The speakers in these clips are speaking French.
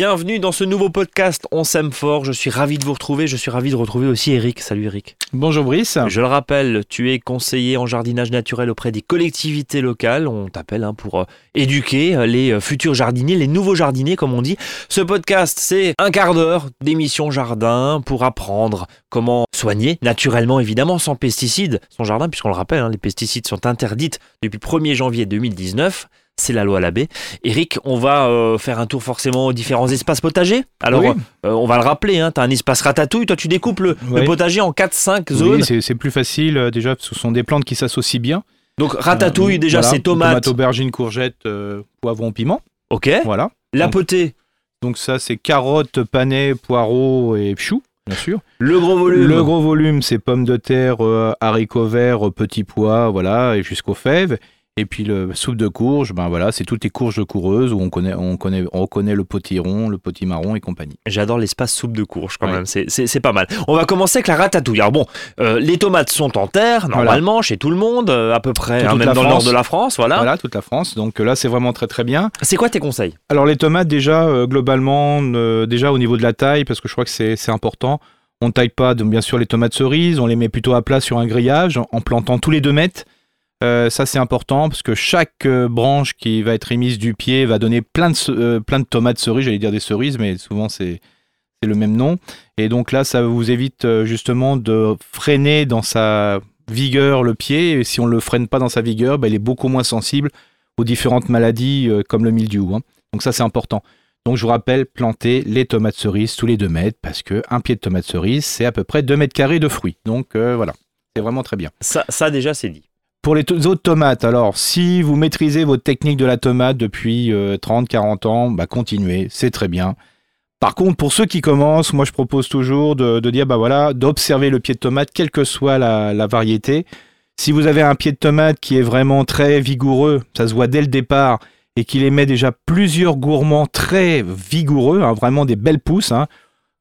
Bienvenue dans ce nouveau podcast On s'aime fort. Je suis ravi de vous retrouver. Je suis ravi de retrouver aussi Eric. Salut Eric. Bonjour Brice. Je le rappelle, tu es conseiller en jardinage naturel auprès des collectivités locales. On t'appelle hein, pour euh, éduquer euh, les euh, futurs jardiniers, les nouveaux jardiniers comme on dit. Ce podcast, c'est un quart d'heure d'émission jardin pour apprendre comment soigner naturellement, évidemment, sans pesticides, son jardin, puisqu'on le rappelle, hein, les pesticides sont interdites depuis le 1er janvier 2019. C'est la loi à la baie. Eric, on va euh, faire un tour forcément aux différents espaces potagers. Alors, Oui. euh, on va le rappeler, hein, tu as un espace ratatouille. Toi, tu découpes le, le Oui. potager en 4-5 Oui, zones. c'est c'est plus facile euh, déjà, ce sont des plantes qui s'associent bien. Donc, ratatouille, déjà, voilà, c'est tomates. aubergines, courgettes, poivrons, piment. Ok. Voilà. La Donc- potée, Donc ça, c'est carottes, panais, poireaux et choux, bien sûr. le gros volume. Le gros volume, c'est pommes de terre, euh, haricots verts, petits pois, voilà, et jusqu'aux fèves. Et puis le soupe de courge, ben voilà, c'est toutes les courges coureuses où on connaît, on connaît, on reconnaît le potiron, le potimarron et compagnie. J'adore l'espace soupe de courge quand Ouais. même, c'est- pas mal. On va commencer avec la ratatouille. Alors bon, euh, les tomates sont en terre, normalement, chez tout le monde, euh, à peu près, hein, même dans le nord de la France, voilà. Voilà, toute la France. Donc euh, là, c'est vraiment très très bien. C'est quoi tes conseils? Alors les tomates déjà euh, globalement euh, déjà au niveau de la taille parce que je crois que c'est c'est important. On ne taille pas donc, bien sûr les tomates cerises, on les met plutôt à plat sur un grillage en, en plantant tous les deux mètres. Euh, ça c'est important parce que chaque euh, branche qui va être émise du pied va donner plein de, euh, plein de tomates cerises, j'allais dire des cerises mais souvent c'est le même nom. Et donc là ça vous évite justement de freiner dans sa vigueur le pied et si on ne le freine pas dans sa vigueur, bah, il est beaucoup moins sensible aux différentes maladies comme le mildiou. hein. Donc ça c'est important. Donc je vous rappelle, planter les tomates cerises tous les 2 mètres parce que un pied de tomate cerise c'est à peu près 2 mètres carrés de fruits. Donc voilà, c'est vraiment très bien. ça déjà c'est dit. Pour les autres tomates, alors si vous maîtrisez votre technique de la tomate depuis 30-40 ans, bah continuez, c'est très bien. Par contre, pour ceux qui commencent, moi je propose toujours de, de dire bah voilà, d'observer le pied de tomate, quelle que soit la, la variété. Si vous avez un pied de tomate qui est vraiment très vigoureux, ça se voit dès le départ, et qu'il émet déjà plusieurs gourmands très vigoureux, hein, vraiment des belles pousses, hein,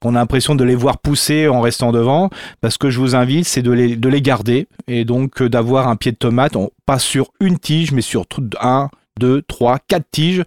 qu'on a l'impression de les voir pousser en restant devant, parce que je vous invite, c'est de les, de les garder, et donc euh, d'avoir un pied de tomate, on- pas sur une tige, mais sur 1, 2, 3, 4 tiges,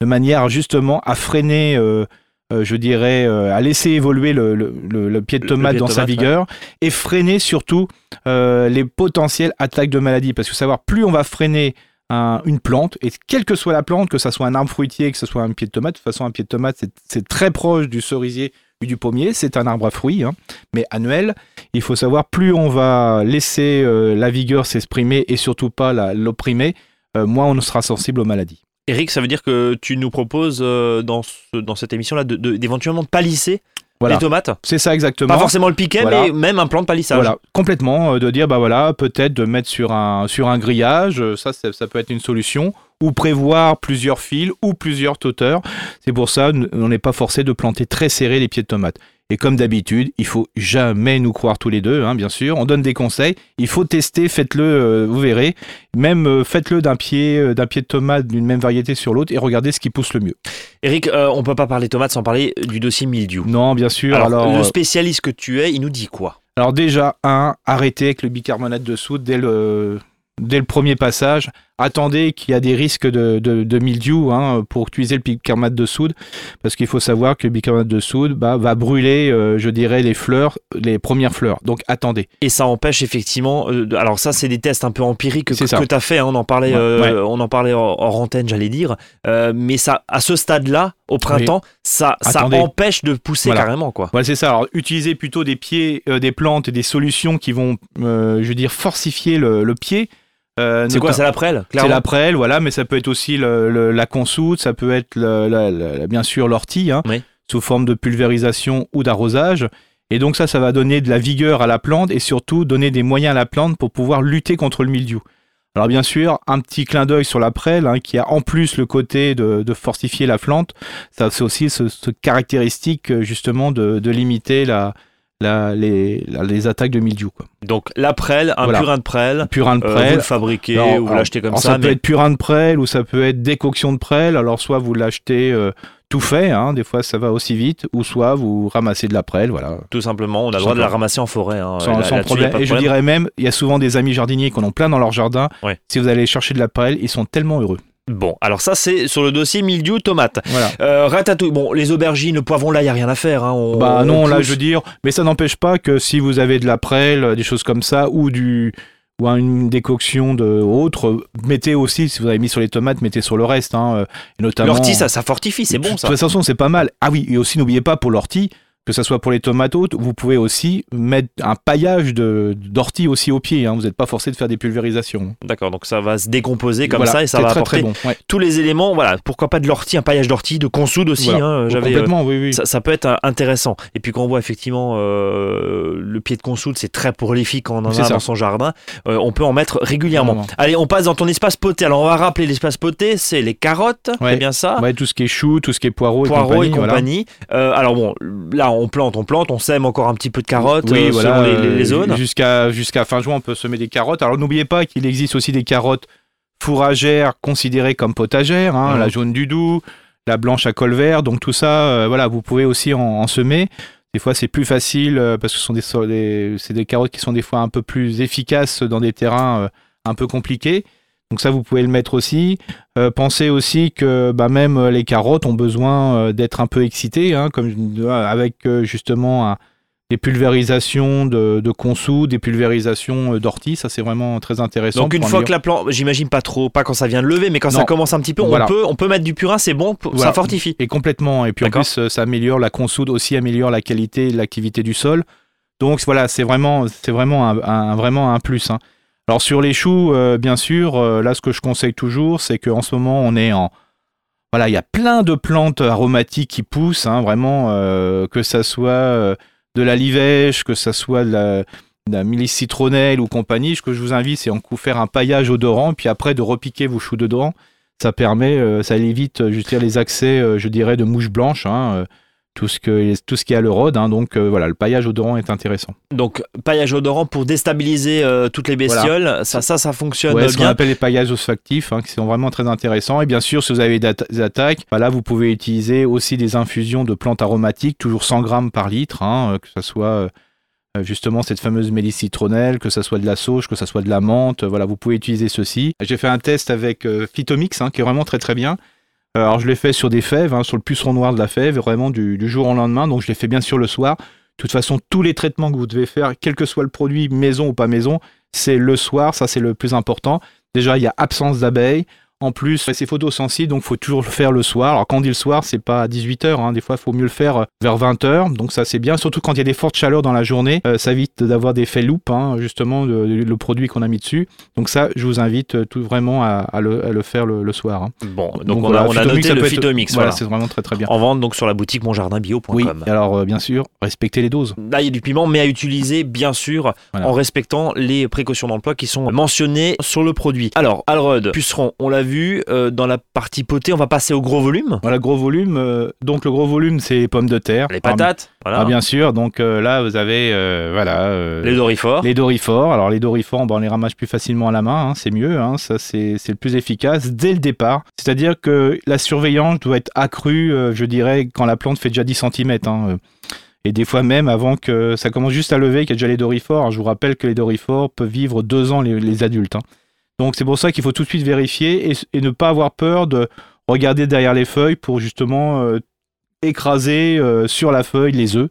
de manière justement à freiner, euh, euh, je dirais, euh, à laisser évoluer le, le- le- le pied de tomate de dans sa ouais. vigueur, et freiner surtout euh, les potentielles attaques de maladies. Parce que savoir, plus on va freiner un- une plante, et quelle que soit la plante, que ce soit un arbre fruitier, que ce soit un pied de tomate, de toute façon, un pied de tomate, c'est- très proche du cerisier du pommier, c'est un arbre à fruits, hein, mais annuel. Il faut savoir, plus on va laisser euh, la vigueur s'exprimer et surtout pas l'opprimer, euh, moins on sera sensible aux maladies. Eric, ça veut dire que tu nous proposes euh, dans, ce- dans cette émission-là de- de- d'éventuellement de, palisser Voilà. les tomates C'est ça exactement. Pas forcément le piquet, Voilà. mais même un plan de palissage. Voilà, complètement, de dire, bah voilà, peut-être de mettre sur un, sur un grillage, ça, ça, ça peut être une solution, ou prévoir plusieurs fils ou plusieurs tauteurs. C'est pour ça, on n'est pas forcé de planter très serré les pieds de tomates. Et comme d'habitude, il faut jamais nous croire tous les deux, hein, bien sûr. On donne des conseils. Il faut tester, faites-le, euh, vous verrez. Même euh, faites-le d'un pied, euh, d'un pied de tomate d'une même variété sur l'autre et regardez ce qui pousse le mieux. Eric, on peut pas parler tomates sans parler du dossier mildiou. Non, bien sûr. Alors, Alors, le spécialiste que tu es, il nous dit quoi? Alors déjà, un, arrêtez avec le bicarbonate de soude dès le, dès le premier passage. Attendez qu'il y a des risques de, de, de mildiou hein, pour utiliser le bicarbonate de soude, parce qu'il faut savoir que le bicarbonate de soude bah, va brûler, euh, je dirais, les fleurs, les premières fleurs. Donc attendez. Et ça empêche effectivement. euh, alors ça, c'est des tests un peu empiriques que, que tu as fait. hein, on en parlait, Ouais, euh, ouais. on en parlait hors, antenne, j'allais dire. Mais ça, à ce stade-là, au printemps, ça, ça empêche de pousser Voilà. carrément, quoi. Voilà, c'est ça. Alors utilisez plutôt des pieds, des plantes et des solutions qui vont, je veux dire, forcifier le, le pied. Euh, C'est quoi, c'est la prêle C'est clairement la prêle, voilà, mais ça peut être aussi le- le- la consoude, ça peut être le- la- la- bien sûr l'ortie, hein, Oui. sous forme de pulvérisation ou d'arrosage. Et donc ça, ça va donner de la vigueur à la plante et surtout donner des moyens à la plante pour pouvoir lutter contre le mildiou. Alors bien sûr, un petit clin d'œil sur la prêle, hein, qui a en plus le côté de, de fortifier la plante. Ça c'est aussi ce, ce caractéristique euh, justement de, de limiter la, la, les, la- les attaques de mildiou. Quoi. Donc la prêle, un Voilà. purin de prêle, Purin de euh, vous prêle. le fabriquez Alors, ou vous l'achetez comme alors ça, peut mais être purin de prêle ou ça peut être décoction de prêle. Alors soit vous l'achetez euh, tout fait, hein, des fois ça va aussi vite, ou soit vous ramassez de la prêle, voilà, tout simplement, on a le droit de la ramasser en forêt. hein. sans, problème. Et je problème. dirais même, il y a souvent des amis jardiniers qui en ont plein dans leur jardin. Ouais. Si vous allez chercher de la prêle, ils sont tellement heureux. Bon, alors ça c'est sur le dossier mildiou tomate. Voilà. Euh, ratatouille, bon, les aubergines, le poivron, là, il n'y a rien à faire. Hein. On- Bah on non, là je veux dire, mais ça n'empêche pas que si vous avez de la prêle, euh, des choses comme ça, ou du ou une décoction de autre, mettez aussi, si vous avez mis sur les tomates, mettez sur le reste, hein, euh, et notamment. L'ortie, ça, ça fortifie, c'est bon ça. De toute façon, c'est pas mal. Ah oui, et aussi n'oubliez pas pour l'ortie, que ça soit pour les tomates hautes, vous pouvez aussi mettre un paillage d'ortie aussi au pied. hein. Vous n'êtes pas forcé de faire des pulvérisations. D'accord, donc ça va se décomposer comme Voilà, ça et ça va très apporter très bon. Ouais. tous les éléments. Voilà, pourquoi pas de l'ortie, un paillage d'ortie, de consoude aussi. Voilà. hein, J'avais. euh, Complètement, oui, oui. Ça, ça peut être euh, intéressant. Et puis quand on voit effectivement euh, le pied de consoude, c'est très prolifique quand on en a ça. dans son jardin. Euh, on peut en mettre régulièrement. Allez, on passe dans ton espace poté. Alors on va rappeler l'espace poté, c'est les carottes, Ouais. c'est bien ça Ouais, tout ce qui est chou, tout ce qui est poireau, Poireaux et et compagnie. voilà. compagnie. Alors bon, là on plante, on plante, on sème encore un petit peu de carottes Oui, euh, voilà, selon les, euh, zones. Jusqu'à jusqu'à fin juin, on peut semer des carottes. Alors n'oubliez pas qu'il existe aussi des carottes fourragères considérées comme potagères, hein, Mhm. la jaune du doux, la blanche à col vert. Donc tout ça, euh, voilà, vous pouvez aussi en, en semer. Des fois, c'est plus facile euh, parce que ce sont des, des- c'est des carottes qui sont des fois un peu plus efficaces dans des terrains un peu compliqués. Donc ça, vous pouvez le mettre aussi. Euh, pensez aussi que bah, même euh, les carottes ont besoin euh, d'être un peu excitées, hein, comme avec justement un- des pulvérisations de, de consou, des pulvérisations d'ortie. Ça, c'est vraiment très intéressant. Donc une fois que la plante, j'imagine pas trop, pas quand ça vient de lever, mais quand ça commence un petit peu, Voilà. on peut, on peut mettre du purin, c'est bon, ça fortifie. Et complètement. Et puis en plus, ça améliore la consoude aussi, améliore la qualité l'activité du sol. Donc voilà, c'est vraiment, c'est vraiment un, un- vraiment un plus. hein. Alors sur les choux, euh, bien sûr, euh, là ce que je conseille toujours, c'est qu'en ce moment on est en, voilà, il y a plein de plantes aromatiques qui poussent, hein, vraiment, euh, que ça soit de la livèche, que ça soit de la, milice citronnelle ou compagnie. Ce que je vous invite, c'est en faire un paillage odorant, puis après de repiquer vos choux dedans. Ça permet, ça évite, je les accès, je dirais, de mouches blanches, hein, tout ce que, tout ce qui a le rod. hein. donc euh, voilà, le paillage odorant est intéressant. Donc paillage odorant pour déstabiliser euh, toutes les bestioles, ça, ça, ça fonctionne Ouais, ce qu'on appelle les paillages olfactifs, hein, qui sont vraiment très intéressants. Et bien sûr, si vous avez des atta- des attaques, bah là, vous pouvez utiliser aussi des infusions de plantes aromatiques, toujours 100 grammes par litre, hein, euh, que ce soit euh, justement cette fameuse mélisse citronnelle, que ce soit de la sauge, que ce soit de la menthe. Voilà, vous pouvez utiliser ceci. J'ai fait un test avec Phytomix, hein, qui est vraiment très très bien. Euh, Alors, je l'ai fait sur des fèves, hein, sur le puceron noir de la fève, vraiment du, du jour au lendemain. Donc, je l'ai fait bien sûr le soir. De toute façon, tous les traitements que vous devez faire, quel que soit le produit, maison ou pas maison, c'est le soir. Ça, c'est le plus important. Déjà, il y a absence d'abeilles. En plus, c'est photosensible, donc il faut toujours le faire le soir. Alors, quand on dit le soir, c'est pas à 18h. Des fois, il faut mieux le faire euh, vers 20h. Donc, ça, c'est bien. Surtout quand il y a des fortes chaleurs dans la journée. Euh, ça évite d'avoir des faits loupes, hein, justement, de- de- le produit qu'on a mis dessus. Donc, ça, je vous invite euh, tout vraiment à, à le, à le faire le, le soir. hein. Bon, donc, on, voilà, a, on a Phytomix, noté ça le peut être- Phytomix. Voilà, Voilà, c'est vraiment très très bien. En vente donc sur la boutique monjardinbio.com. Oui, alors euh, bien sûr, respectez les doses. Là, il y a du piment, mais à utiliser, bien sûr, en respectant les précautions d'emploi qui sont mentionnées sur le produit. Alors, Alrod, puceron, on l'a vu, euh, dans la partie potée, on va passer au gros volume. Voilà, gros volume. euh, donc, le gros volume, c'est les pommes de terre. Les patates, Ah, voilà. ah, bien sûr. Donc euh, là, vous avez voilà, les dorifores. les dorifores. Alors, les dorifores, on les ramasse plus facilement à la main. hein, c'est mieux. hein, ça, c'est le plus efficace dès le départ. C'est-à-dire que la surveillance doit être accrue, je dirais, quand la plante fait déjà 10 cm. et des fois même avant que ça commence juste à lever, qu'il y a déjà les dorifores. Alors, je vous rappelle que les dorifores peuvent vivre deux ans les, les adultes. hein. Donc c'est pour ça qu'il faut tout de suite vérifier et, ne pas avoir peur de regarder derrière les feuilles pour justement euh, écraser euh, sur la feuille les œufs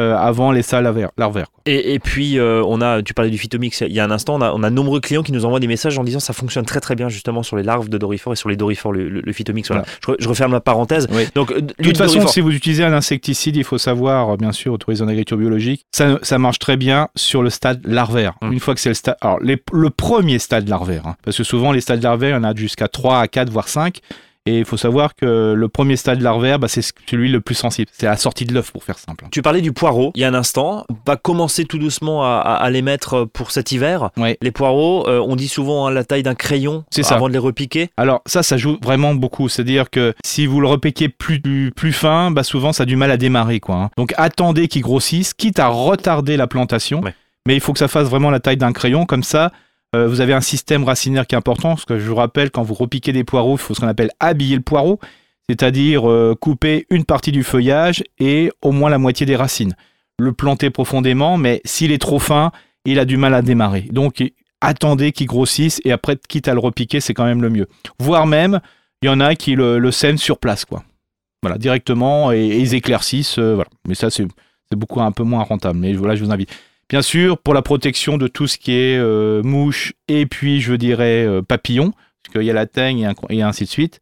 euh, avant les salles larvaires. Et, et puis, euh, on a, tu parlais du Phytomix il y a un instant, on a, on a de nombreux clients qui nous envoient des messages en disant ça fonctionne très très bien justement sur les larves de dorifores et sur les dorifores, le, le- le Phytomix. Voilà. Je, re- je referme la parenthèse. Oui. Donc, euh, De toute façon, si vous utilisez un insecticide, il faut savoir, bien sûr, autorisé en agriculture biologique, ça, ça marche très bien sur le stade larvaire. Mm. Une fois que c'est le stade. Alors, les- le premier stade larvaire, hein, parce que souvent, les stades larvaires, il y en a jusqu'à 3 à 4, voire 5. Et il faut savoir que le premier stade larvaire, bah, c'est celui le plus sensible. C'est la sortie de l'œuf, pour faire simple. Tu parlais du poireau il y a un instant. On va commencer tout doucement à, à- à les mettre pour cet hiver. Ouais. Les poireaux, euh, on dit souvent hein, la taille d'un crayon C'est ça. avant de les repiquer. Alors ça, ça joue vraiment beaucoup. C'est-à-dire que si vous le repiquez plus, plus, plus fin, bah, souvent ça a du mal à démarrer. Quoi, hein. Donc attendez qu'il grossisse, quitte à retarder la plantation. Ouais. Mais il faut que ça fasse vraiment la taille d'un crayon. Comme ça, euh, vous avez un système racinaire qui est important. Que je vous rappelle, quand vous repiquez des poireaux, il faut ce qu'on appelle habiller le poireau. C'est-à-dire euh, couper une partie du feuillage et au moins la moitié des racines. Le planter profondément, mais s'il est trop fin, il a du mal à démarrer. Donc attendez qu'il grossisse et après, quitte à le repiquer, c'est quand même le mieux. Voire même, il y en a qui le, le sèment sur place, quoi. Voilà, directement, et, ils éclaircissent, euh, voilà. Mais ça, c'est c'est beaucoup un peu moins rentable. Mais voilà, je vous invite. Bien sûr, pour la protection de tout ce qui est euh, mouche et puis, je dirais, euh, papillons, parce qu'il y a la teigne et, ainsi de suite.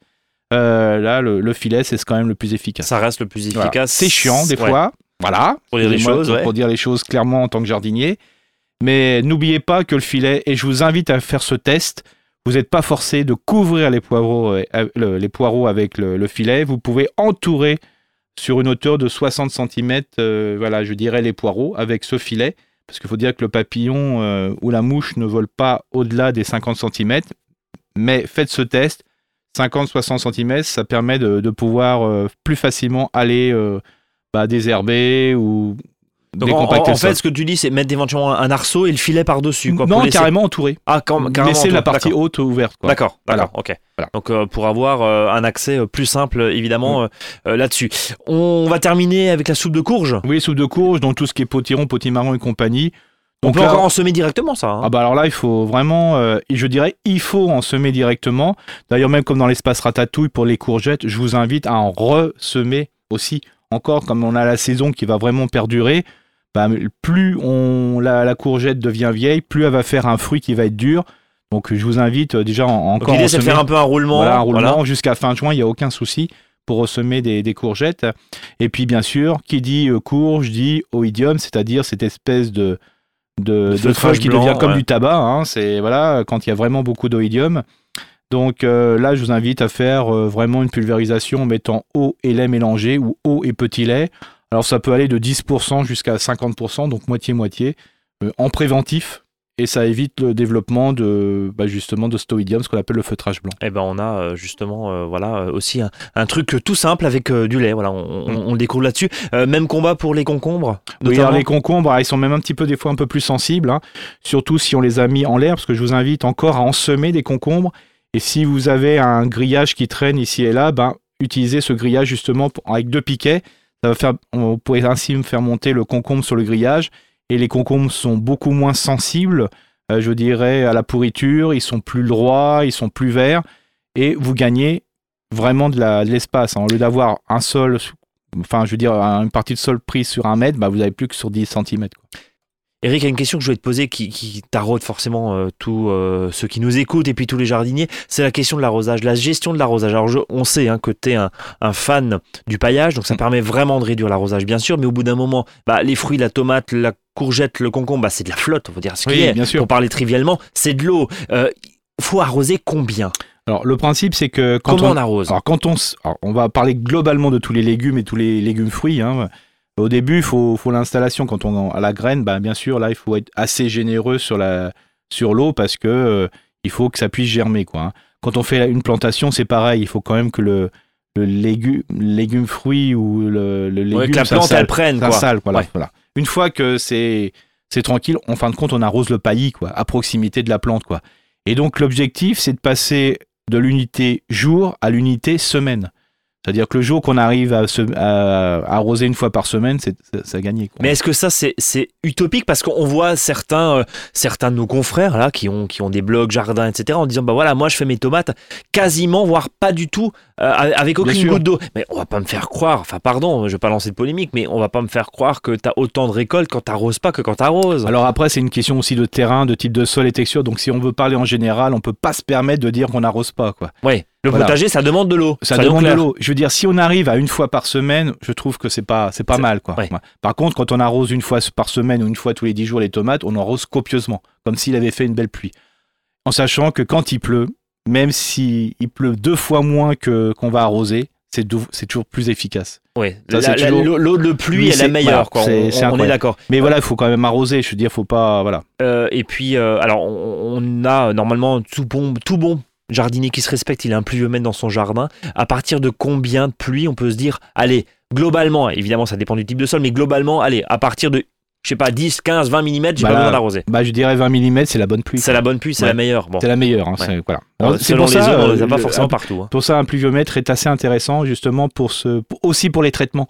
euh, là, le, le filet, c'est quand même le plus efficace. Ça reste le plus Voilà. efficace. C'est chiant des Ouais. fois, voilà. Pour dire les choses, ouais. Pour dire les choses clairement en tant que jardinier. Mais n'oubliez pas que le filet, et je vous invite à faire ce test, vous n'êtes pas forcé de couvrir les poireaux, le- les poireaux avec le, le filet. Vous pouvez entourer sur une hauteur de 60 cm, voilà, je dirais les poireaux avec ce filet. Parce qu'il faut dire que le papillon euh, ou la mouche ne vole pas au-delà des 50 cm. Mais faites ce test. 50-60 cm, ça permet de, pouvoir euh, plus facilement aller euh, bah, désherber ou Donc en, fait, ce que tu dis, c'est mettre éventuellement un arceau et le filet par-dessus. Quoi, non, laisser- carrément entouré. Ah, quand- carrément. Laisser la d'accord. partie haute ouverte. quoi. D'accord, d'accord, Voilà. ok. Voilà. Donc euh, pour avoir euh, un accès euh, plus simple, évidemment, là-dessus. On va terminer avec la soupe de courge. Oui, soupe de courge, donc tout ce qui est potiron, potimarron et compagnie. On Donc peut là- encore en semer directement, ça. hein. Ah bah alors là, il faut vraiment, euh, je dirais, il faut en semer directement. D'ailleurs, même comme dans l'espace ratatouille pour les courgettes, je vous invite à en ressemer aussi. Encore, comme on a la saison qui va vraiment perdurer, bah, plus on, la, la courgette devient vieille, plus elle va faire un fruit qui va être dur. Donc je vous invite euh, déjà en, encore l'idée, c'est de faire un peu un roulement. Voilà, un roulement voilà. jusqu'à fin juin, il n'y a aucun souci pour ressemer des, des courgettes. Et puis bien sûr, qui dit euh, courge dit oïdium, c'est-à-dire cette espèce de, de, de feutrage feuille qui blanc, devient comme ouais. du tabac. hein. c'est voilà, quand il y a vraiment beaucoup d'oïdium. Donc euh, là, je vous invite à faire euh, vraiment une pulvérisation en mettant eau et lait mélangé ou eau et petit lait. Alors ça peut aller de 10% jusqu'à 50%, donc moitié-moitié, euh, en préventif. Et ça évite le développement de bah, justement de stoïdium, ce qu'on appelle le feutrage blanc. Eh ben on a justement voilà aussi un, un truc tout simple avec du lait. Voilà, on, Mm. on le découvre là-dessus. Même combat pour les concombres. Oui, alors les concombres, ah, ils sont même un petit peu des fois un peu plus sensibles, hein. surtout si on les a mis en l'air, parce que je vous invite encore à ensemer des concombres. Et si vous avez un grillage qui traîne ici et là, ben, utilisez ce grillage justement avec deux piquets. Ça va faire, on pourrait ainsi faire monter le concombre sur le grillage. Et les concombres sont beaucoup moins sensibles, euh, je dirais, à la pourriture. Ils sont plus droits, ils sont plus verts. Et vous gagnez vraiment de l'espace. hein. Au lieu d'avoir un sol enfin je veux dire un- une partie de sol prise sur un mètre, bah, vous avez plus que sur 10 cm. Eric, il y a une question que je voulais te poser qui, qui taraude forcément euh, tous euh, ceux qui nous écoutent et puis tous les jardiniers. C'est la question de l'arrosage, la gestion de l'arrosage. Alors je- on sait hein, que tu es un, un fan du paillage, donc ça Mm. permet vraiment de réduire l'arrosage bien sûr, mais au bout d'un moment, bah, les fruits, la tomate, la courgette, le concombre, bah, c'est de la flotte, on va dire ce Oui, qui est. bien sûr. Pour parler trivialement, c'est de l'eau. Euh, faut arroser combien? Alors le principe c'est que quand Comment on, on arrose? Alors, quand on, alors, on va parler globalement de tous les légumes et tous les légumes fruits. hein. Au début, il faut, faut l'installation. Quand on a la graine, bah, bien sûr, là, il faut être assez généreux sur l'eau parce que euh, il faut que ça puisse germer. Quoi, hein. Quand on fait une plantation, c'est pareil. Il faut quand même que le, le légume, légume fruit ou le, le légume Ouais, que la plante elle prenne quoi. s'installe, voilà, Ouais. voilà. Une fois que c'est c'est tranquille, en fin de compte, on arrose le paillis quoi, à proximité de la plante quoi. Et donc l'objectif, c'est de passer de l'unité jour à l'unité semaine. C'est-à-dire que le jour qu'on arrive à, se- à- à arroser une fois par semaine, c'est c'est gagné. Mais est-ce que ça c'est utopique? Parce qu'on voit certains euh, certains de nos confrères là qui ont qui ont des blogs jardins etc en disant bah voilà moi je fais mes tomates quasiment voire pas du tout avec Bien aucune goutte d'eau. Mais on va pas me faire croire enfin pardon je vais pas lancer de polémique mais on va pas me faire croire que t'as autant de récoltes quand t'arroses pas que quand t'arroses. Alors après, c'est une question aussi de terrain, de type de sol et texture. Donc si on veut parler en général, on peut pas se permettre de dire qu'on n'arrose pas. quoi. Ouais le Voilà. potager ça demande de l'eau. Ça demande de l'eau. Je veux dire, si on arrive à une fois par semaine, je trouve que c'est pas, c'est pas mal. Quoi. Ouais. Par contre, quand on arrose une fois par semaine ou une fois tous les dix jours les tomates, on arrose copieusement, comme s'il avait fait une belle pluie. En sachant que quand il pleut, même si il pleut deux fois moins que qu'on va arroser, c'est toujours plus efficace. Toujours- l'eau de pluie Oui, est la meilleure, quoi. on, est d'accord. Mais voilà, il faut quand même arroser. Je veux dire, faut pas, voilà. Euh, et puis, euh, alors, on, on a normalement tout bon, tout bon jardinier qui se respecte, il a un pluviomètre dans son jardin. À partir de combien de pluie on peut se dire, allez, globalement, évidemment, ça dépend du type de sol, mais globalement, allez, à partir de, je sais pas, 10, 15, 20 mm, j'ai Bah pas besoin d'arroser. Bah, je dirais 20 mm, c'est la bonne pluie. C'est la bonne pluie, c'est Ouais. la meilleure. Bon. C'est la meilleure. hein, Ouais. c'est- voilà. Alors, c'est selon pour les ça, on les a euh, pas forcément un- partout. hein. Pour ça, un pluviomètre est assez intéressant justement pour ce, aussi pour les traitements.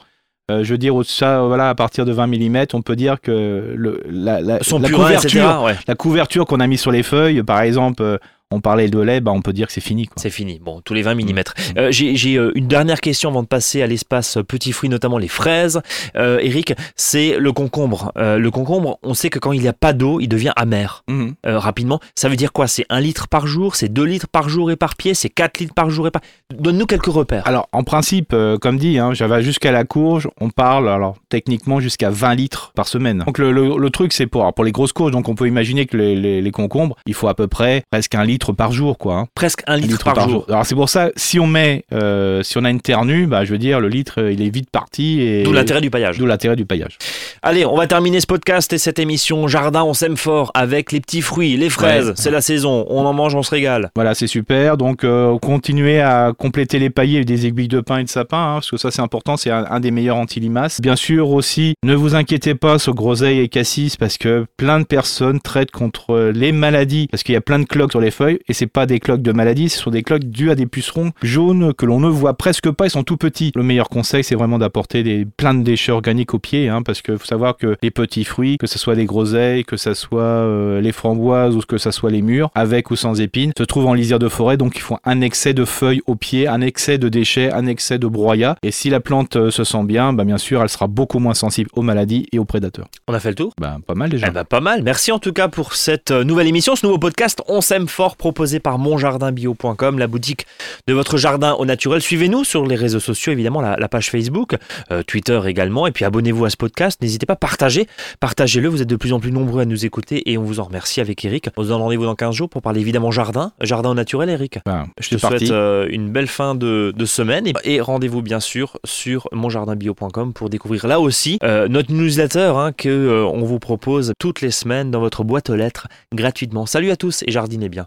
Euh, je veux dire, ça, voilà, à partir de 20 mm, on peut dire que le, la, la, Son la purin, couverture, etc. Ouais, la couverture qu'on a mis sur les feuilles, par exemple, euh, on parlait de lait, bah, on peut dire que c'est fini. C'est fini. Bon, tous les 20 mm. Euh, J'ai euh, une dernière question avant de passer à l'espace euh, petits fruits, notamment les fraises. Euh, Eric, c'est le concombre. Euh, le concombre, on sait que quand il n'y a pas d'eau, il devient amer. Euh, rapidement. Ça veut dire quoi? C'est 1 litre par jour? C'est 2 litres par jour et par pied C'est 4 litres par jour et par... Donne-nous quelques repères. Alors, en principe, comme dit, hein, j'avais jusqu'à la courge, on parle, alors techniquement, jusqu'à 20 litres par semaine. Donc, le, le- le truc, c'est pour, alors, pour les grosses courges, donc on peut imaginer que les, les- les concombres, il faut à peu près presque un litre par jour, quoi. hein. Presque 1 Un litre, par, jour. Alors, c'est pour ça, si on met, euh, si on a une terre nue, bah, je veux dire, le litre, euh, il est vite parti. Et... D'où l'intérêt du paillage. D'où l'intérêt du paillage. Allez, on va terminer ce podcast et cette émission Jardin, on s'aime fort avec les petits fruits, les fraises. Ouais. C'est la saison. On en mange, on se régale. Voilà, c'est super. Donc, euh, continuez à compléter les paillets avec des aiguilles de pin et de sapin, hein, parce que ça, c'est important. C'est un, un des meilleurs anti-limaces. Bien sûr, aussi, ne vous inquiétez pas sur groseille et cassis, parce que plein de personnes traitent contre les maladies, parce qu'il y a plein de cloques sur les feuilles, et c'est pas des cloques de maladies, ce sont des cloques dues à des pucerons jaunes que l'on ne voit presque pas. Ils sont tout petits. Le meilleur conseil, c'est vraiment d'apporter des, plein de déchets organiques au pied, hein, parce que faut savoir que les petits fruits, que ce soit des groseilles, que ce soit euh, les framboises ou que ce soit les mûres, avec ou sans épines, se trouvent en lisière de forêt, donc ils font un excès de feuilles au pied, un excès de déchets, un excès de broyat. Et si la plante euh, se sent bien, bah, bien sûr, elle sera beaucoup moins sensible aux maladies et aux prédateurs. On a fait le tour? Bah, pas mal déjà. Eh ben, pas mal. Merci en tout cas pour cette euh, nouvelle émission, ce nouveau podcast On s'aime fort proposé par monjardinbio.com, la boutique de votre jardin au naturel. Suivez-nous sur les réseaux sociaux, évidemment, la, la page Facebook, euh, Twitter également. Et puis abonnez-vous à ce podcast. N'hésitez pas à partager. Partagez-le. Vous êtes de plus en plus nombreux à nous écouter et on vous en remercie avec Eric. On se donne rendez-vous dans 15 jours pour parler évidemment jardin. Jardin au naturel, Eric. Bah, Je te parti. souhaite euh, une belle fin de, de semaine et, et rendez-vous bien sûr sur monjardinbio.com pour découvrir là aussi euh, notre newsletter hein, que on vous propose toutes les semaines dans votre boîte aux lettres gratuitement. Salut à tous et jardinez bien.